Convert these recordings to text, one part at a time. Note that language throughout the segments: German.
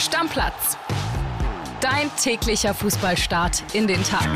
Stammplatz. Dein täglicher Fußballstart in den Tag.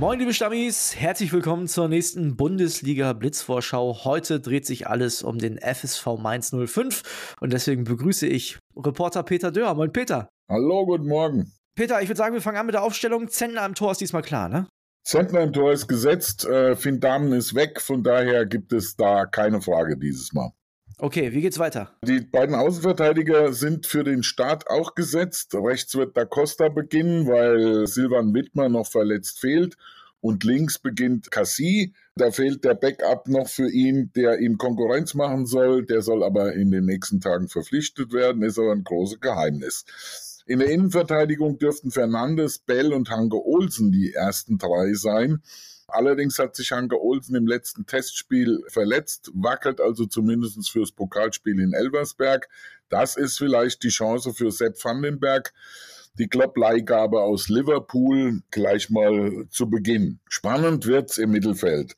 Moin, liebe Stammis, herzlich willkommen zur nächsten Bundesliga-Blitzvorschau. Heute dreht sich alles um den FSV Mainz 05 und deswegen begrüße ich Reporter Peter Dörr. Moin, Peter. Hallo, guten Morgen. Peter, ich würde sagen, wir fangen an mit der Aufstellung. Zentner am Tor ist diesmal klar, ne? Zentner im Tor ist gesetzt, äh, Finn Dahmen ist weg, von daher gibt es da keine Frage dieses Mal. Okay, wie geht's weiter? Die beiden Außenverteidiger sind für den Start auch gesetzt. Rechts wird Da Costa beginnen, weil Silvan Wittmer noch verletzt fehlt. Und links beginnt Cassie. Da fehlt der Backup noch für ihn, der ihm Konkurrenz machen soll. Der soll aber in den nächsten Tagen verpflichtet werden, ist aber ein großes Geheimnis. In der Innenverteidigung dürften Fernandes, Bell und Hanke Olsen die ersten drei sein. Allerdings hat sich Hanke Olsen im letzten Testspiel verletzt, wackelt also zumindest fürs Pokalspiel in Elversberg. Das ist vielleicht die Chance für Sepp Vandenberg, die Klopp-Leihgabe aus Liverpool gleich mal zu Beginn. Spannend wird's im Mittelfeld.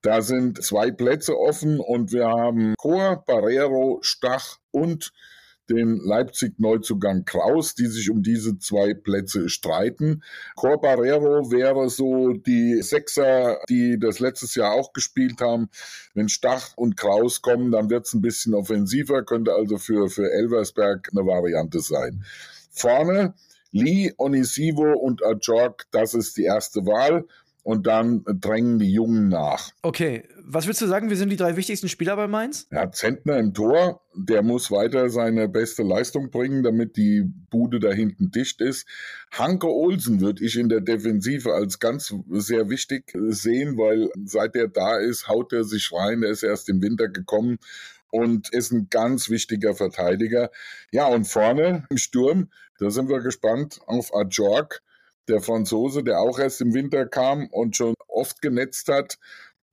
Da sind zwei Plätze offen und wir haben Chor, Barrero, Stach und den Leipzig-Neuzugang Kraus, die sich um diese zwei Plätze streiten. Corbarero wäre so die Sechser, die das letztes Jahr auch gespielt haben. Wenn Stach und Kraus kommen, dann wird es ein bisschen offensiver, könnte also für, für Elversberg eine Variante sein. Vorne Lee, Onisivo und Ajork, das ist die erste Wahl und dann drängen die Jungen nach. Okay, was willst du sagen? Wir sind die drei wichtigsten Spieler bei Mainz? Ja, Zentner im Tor, der muss weiter seine beste Leistung bringen, damit die Bude da hinten dicht ist. Hanke Olsen würde ich in der Defensive als ganz sehr wichtig sehen, weil seit er da ist, haut er sich rein. Er ist erst im Winter gekommen und ist ein ganz wichtiger Verteidiger. Ja, und vorne im Sturm, da sind wir gespannt auf Ajork der Franzose, der auch erst im Winter kam und schon oft genetzt hat.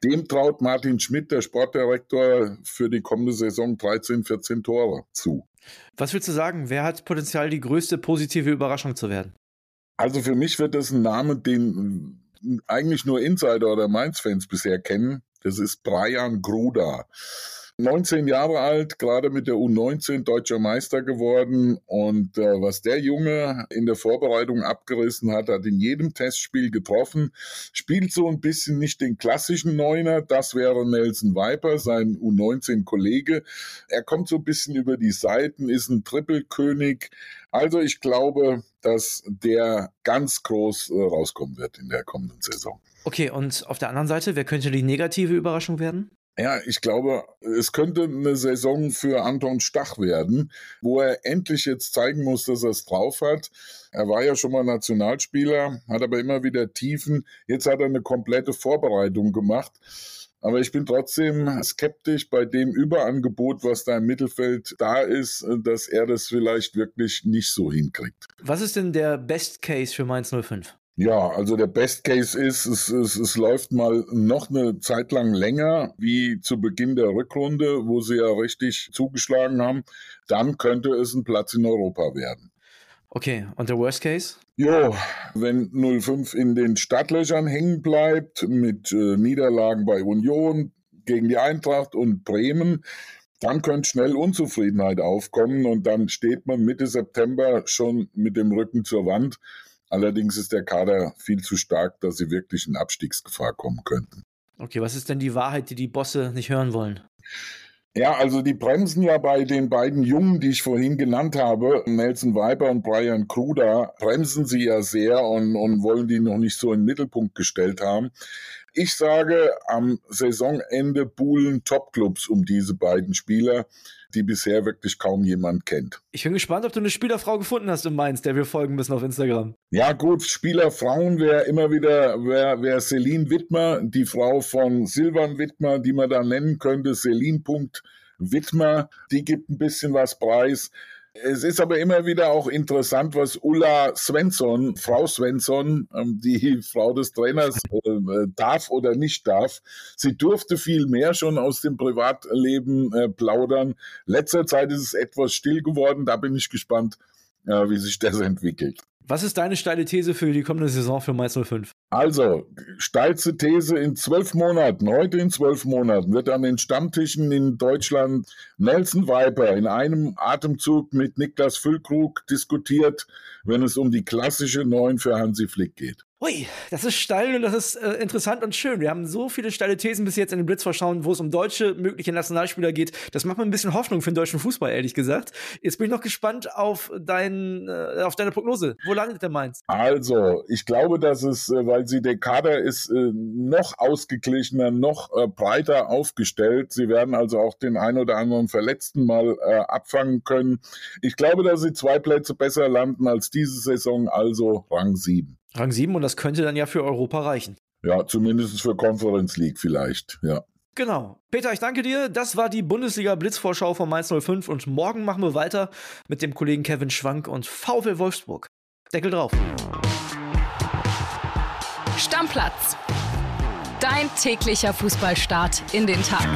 Dem traut Martin Schmidt, der Sportdirektor, für die kommende Saison 13, 14 Tore zu. Was willst du sagen? Wer hat Potenzial, die größte positive Überraschung zu werden? Also für mich wird das ein Name, den eigentlich nur Insider oder Mainz-Fans bisher kennen. Das ist Brian Gruda. 19 Jahre alt, gerade mit der U19 deutscher Meister geworden. Und äh, was der Junge in der Vorbereitung abgerissen hat, hat in jedem Testspiel getroffen. Spielt so ein bisschen nicht den klassischen Neuner, das wäre Nelson Viper, sein U19-Kollege. Er kommt so ein bisschen über die Seiten, ist ein Trippelkönig. Also ich glaube, dass der ganz groß äh, rauskommen wird in der kommenden Saison. Okay, und auf der anderen Seite, wer könnte die negative Überraschung werden? Ja, ich glaube, es könnte eine Saison für Anton Stach werden, wo er endlich jetzt zeigen muss, dass er es drauf hat. Er war ja schon mal Nationalspieler, hat aber immer wieder Tiefen. Jetzt hat er eine komplette Vorbereitung gemacht. Aber ich bin trotzdem skeptisch bei dem Überangebot, was da im Mittelfeld da ist, dass er das vielleicht wirklich nicht so hinkriegt. Was ist denn der Best Case für Mainz 05? Ja, also der Best Case ist, es, es, es läuft mal noch eine Zeit lang länger wie zu Beginn der Rückrunde, wo sie ja richtig zugeschlagen haben. Dann könnte es ein Platz in Europa werden. Okay, und der Worst Case? Jo, wenn 05 in den Stadtlöchern hängen bleibt mit äh, Niederlagen bei Union gegen die Eintracht und Bremen, dann könnte schnell Unzufriedenheit aufkommen und dann steht man Mitte September schon mit dem Rücken zur Wand Allerdings ist der Kader viel zu stark, dass sie wirklich in Abstiegsgefahr kommen könnten. Okay, was ist denn die Wahrheit, die die Bosse nicht hören wollen? Ja, also die bremsen ja bei den beiden Jungen, die ich vorhin genannt habe, Nelson Weiber und Brian Kruder, bremsen sie ja sehr und, und wollen die noch nicht so in den Mittelpunkt gestellt haben. Ich sage, am Saisonende buhlen Topclubs um diese beiden Spieler die bisher wirklich kaum jemand kennt. Ich bin gespannt, ob du eine Spielerfrau gefunden hast in Mainz, der wir folgen müssen auf Instagram. Ja, gut, Spielerfrauen wäre immer wieder, wäre wär Celine Wittmer, die Frau von Silvan Wittmer, die man da nennen könnte, Celine. Wittmer, die gibt ein bisschen was preis. Es ist aber immer wieder auch interessant, was Ulla Svensson, Frau Svensson, ähm, die Frau des Trainers, äh, darf oder nicht darf. Sie durfte viel mehr schon aus dem Privatleben äh, plaudern. Letzter Zeit ist es etwas still geworden. Da bin ich gespannt, äh, wie sich das entwickelt. Was ist deine steile These für die kommende Saison für Mainz 05? Also, steilste These in zwölf Monaten, heute in zwölf Monaten, wird an den Stammtischen in Deutschland Nelson Viper in einem Atemzug mit Niklas Füllkrug diskutiert, wenn es um die klassische Neun für Hansi Flick geht. Ui, das ist steil und das ist äh, interessant und schön. Wir haben so viele steile Thesen bis jetzt in den Blitzvorschauen, wo es um deutsche mögliche Nationalspieler geht. Das macht mir ein bisschen Hoffnung für den deutschen Fußball, ehrlich gesagt. Jetzt bin ich noch gespannt auf, dein, äh, auf deine Prognose. Wo landet der Mainz? Also, ich glaube, dass es, äh, weil sie der Kader ist, äh, noch ausgeglichener, noch äh, breiter aufgestellt. Sie werden also auch den ein oder anderen Verletzten mal äh, abfangen können. Ich glaube, dass sie zwei Plätze besser landen als diese Saison, also Rang 7. Rang 7 und das könnte dann ja für Europa reichen. Ja, zumindest für Conference League vielleicht, ja. Genau. Peter, ich danke dir. Das war die Bundesliga Blitzvorschau von Mainz 05 und morgen machen wir weiter mit dem Kollegen Kevin Schwank und VW Wolfsburg. Deckel drauf. Stammplatz. Dein täglicher Fußballstart in den Tag.